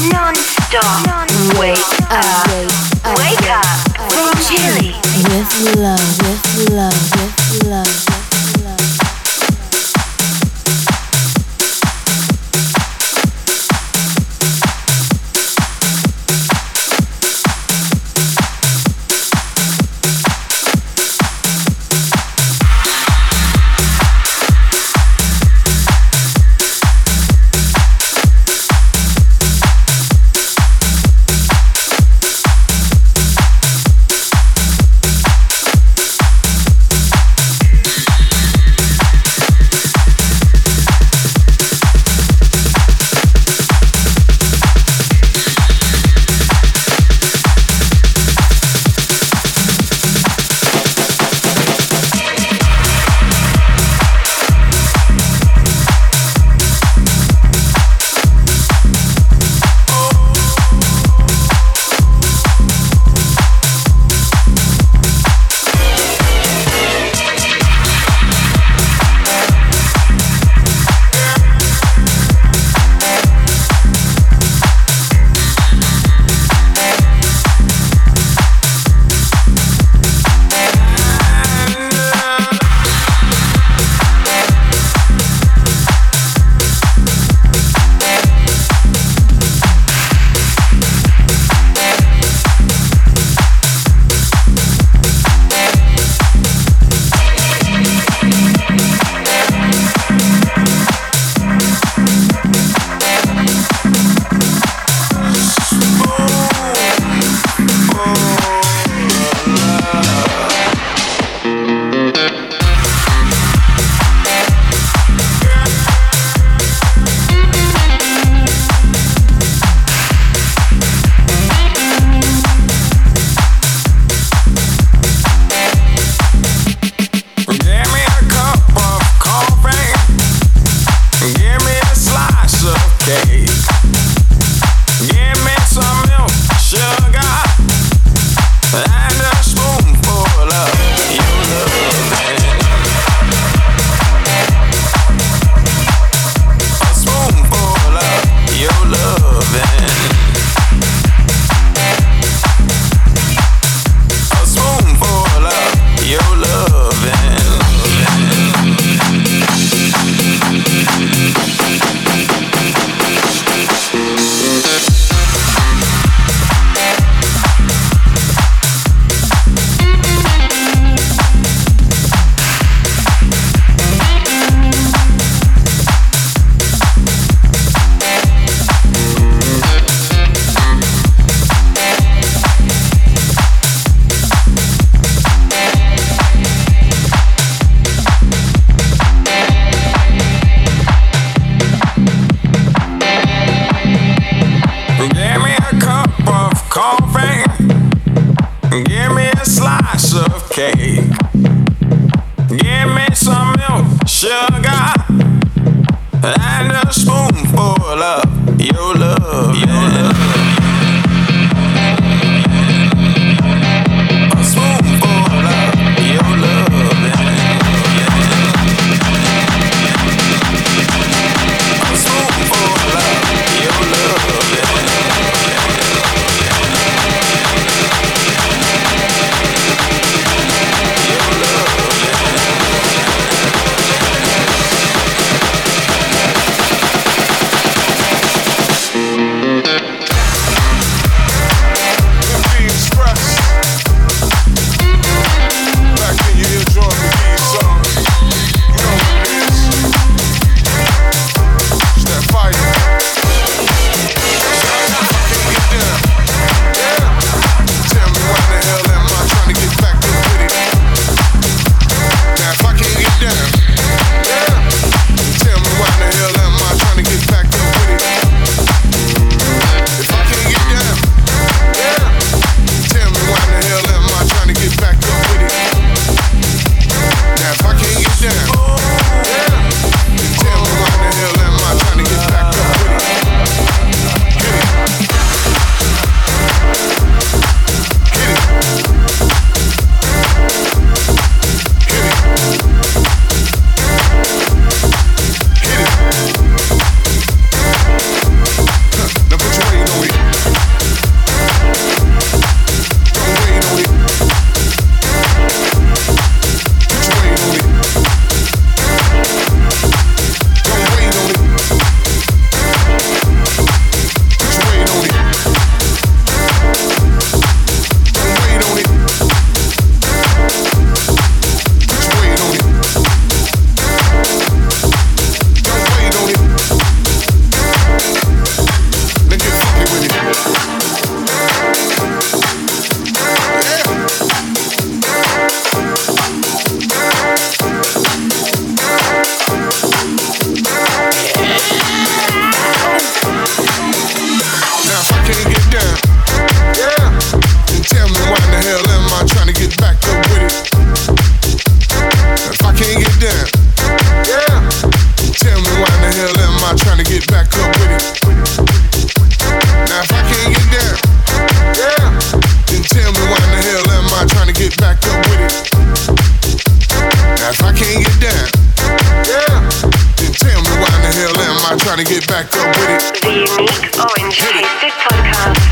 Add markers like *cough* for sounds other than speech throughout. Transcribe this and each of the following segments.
Non-stop. Wake up. Wake up. From Chile. With love, with love, with love, loving. Give back up with it. The unique orange tasted. Podcast.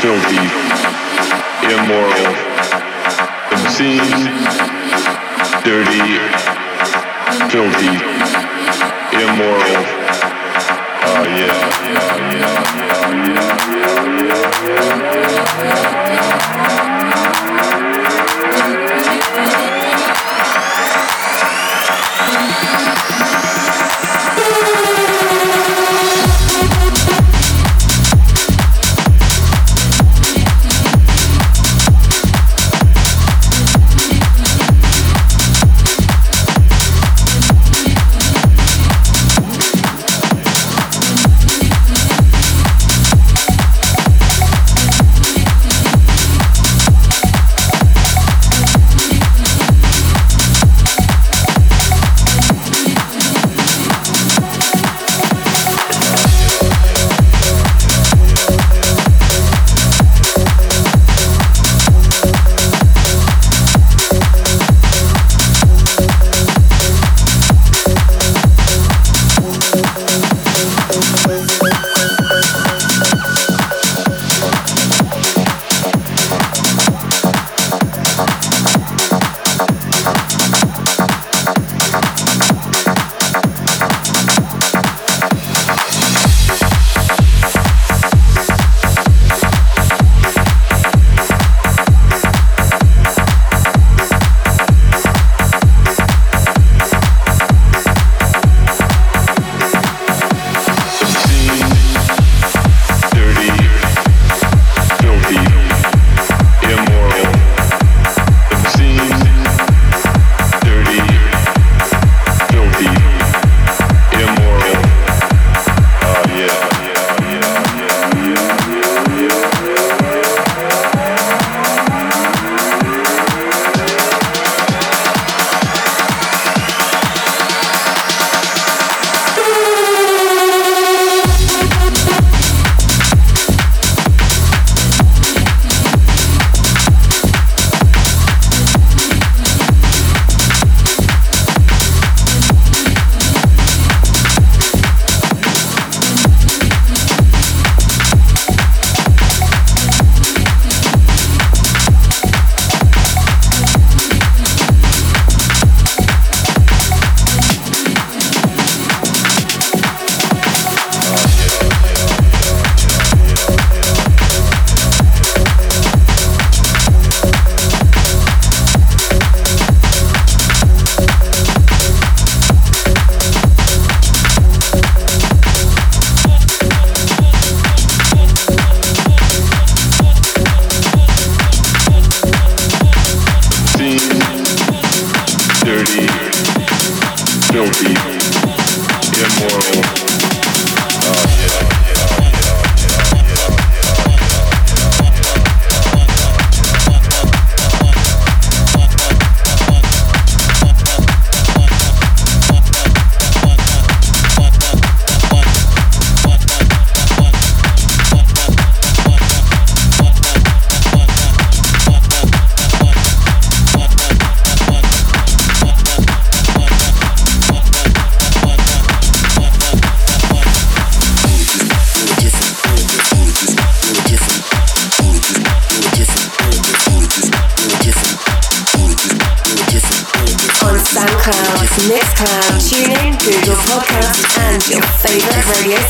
Filthy, immoral, obscene, dirty, filthy,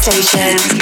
station.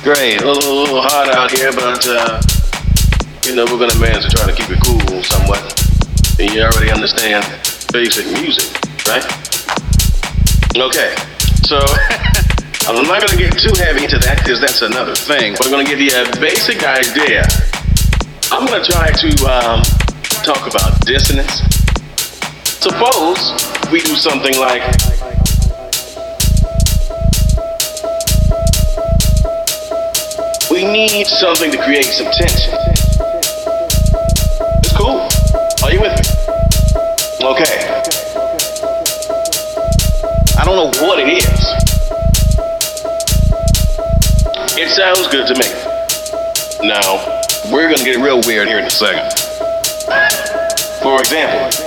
Great. A little, a little hot out here, but uh, you know we're gonna manage to try to keep it cool somewhat. And you already understand basic music, right? Okay. So *laughs* I'm not gonna get too heavy into that because that's another thing. But I'm gonna give you a basic idea. I'm gonna try to um, talk about dissonance. Suppose we do something like we need something to create some tension. It's cool. Are you with me? Okay. I don't know what it is. It sounds good to me. Now, we're gonna get real weird here in a second. For example,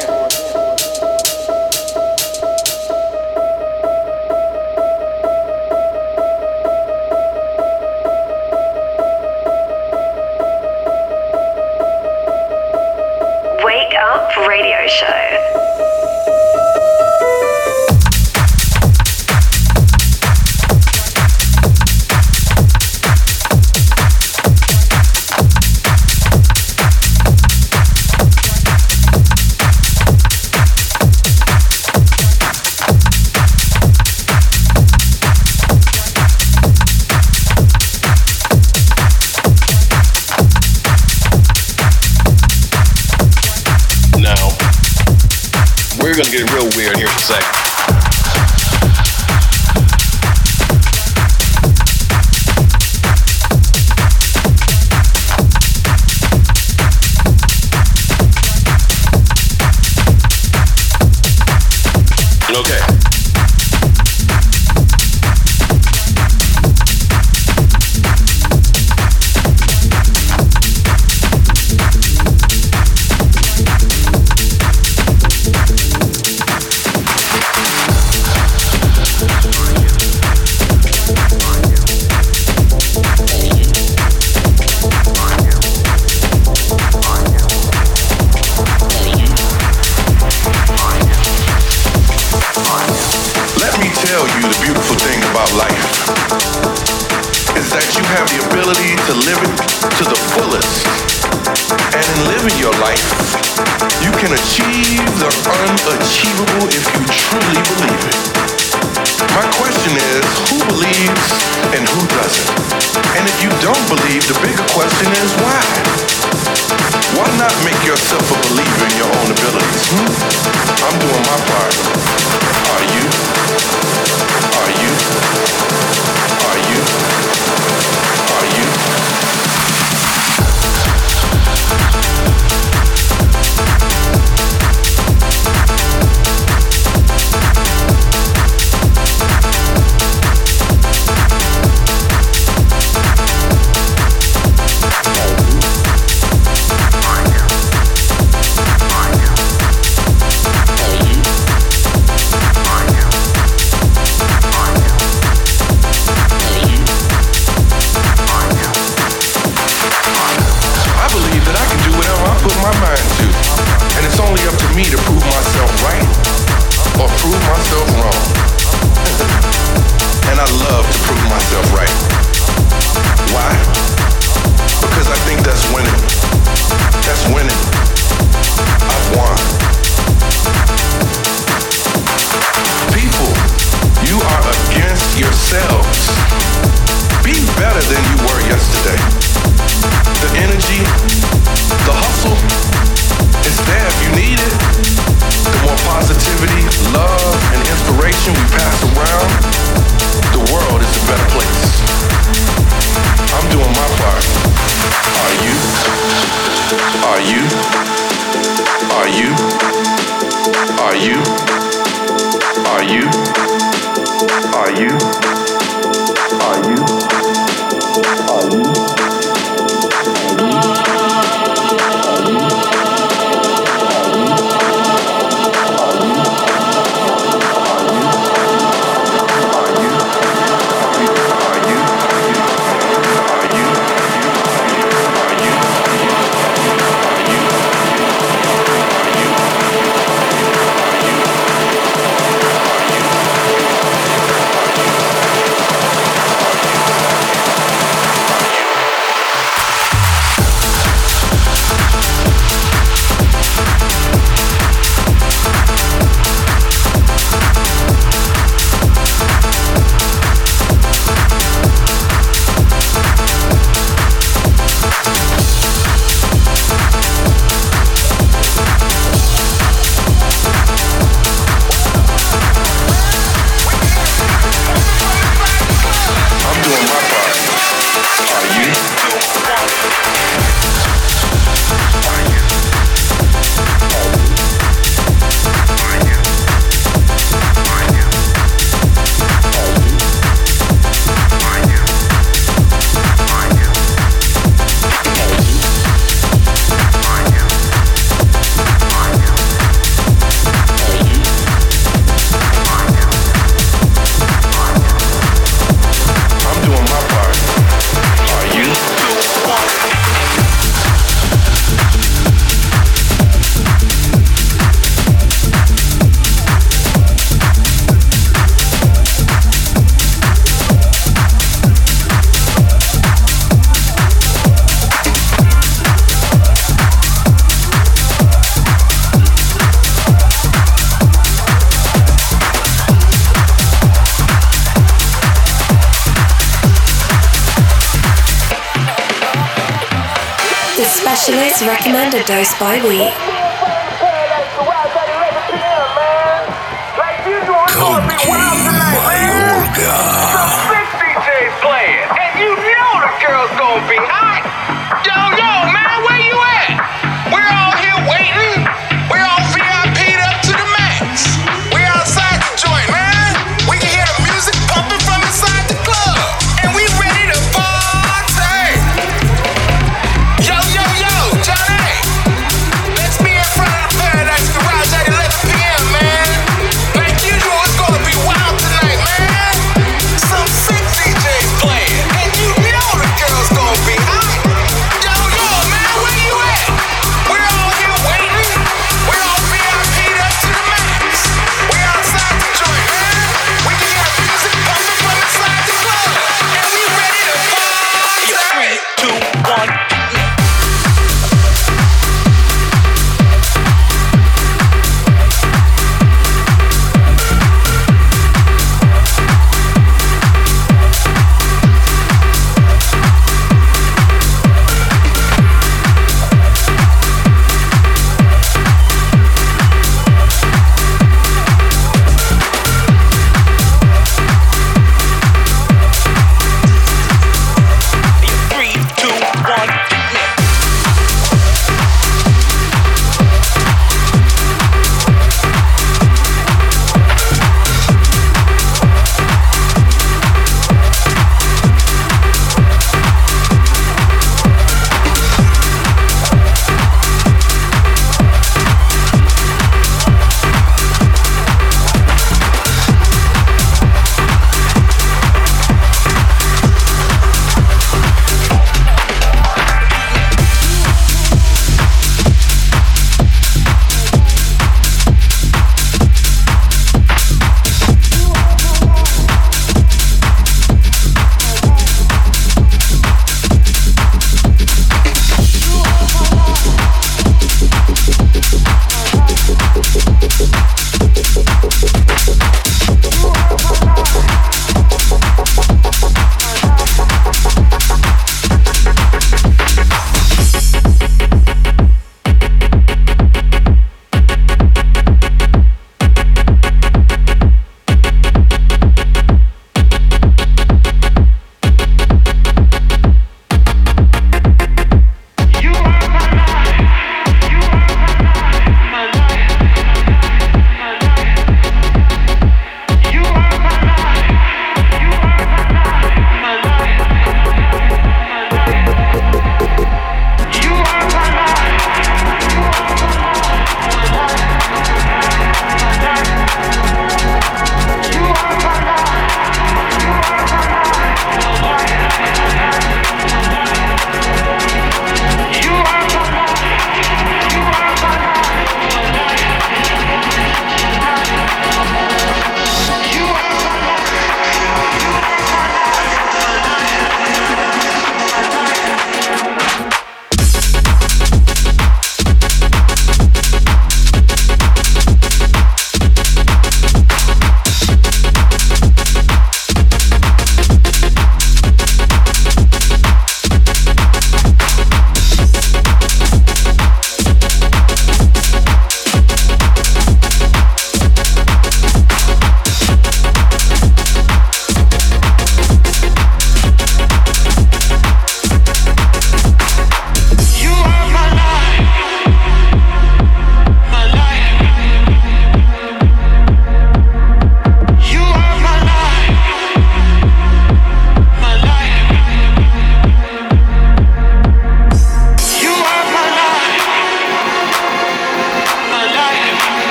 by week.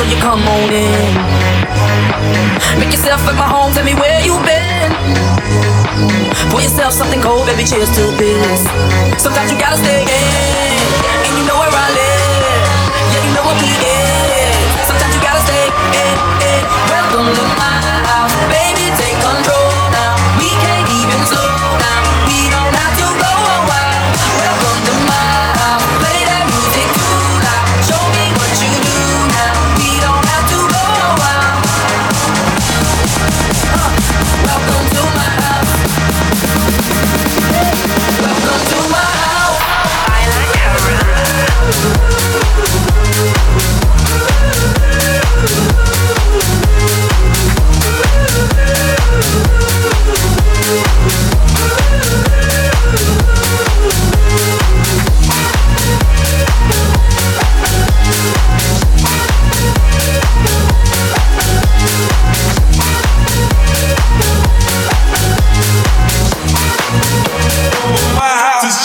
So you come on in. Make yourself at my home, tell me where you've been. Pour yourself something cold, baby, cheers to this. Sometimes you gotta stay in, and you know where I live. Yeah, you know what we is. Sometimes you gotta stay in, in. Welcome to my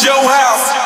your house.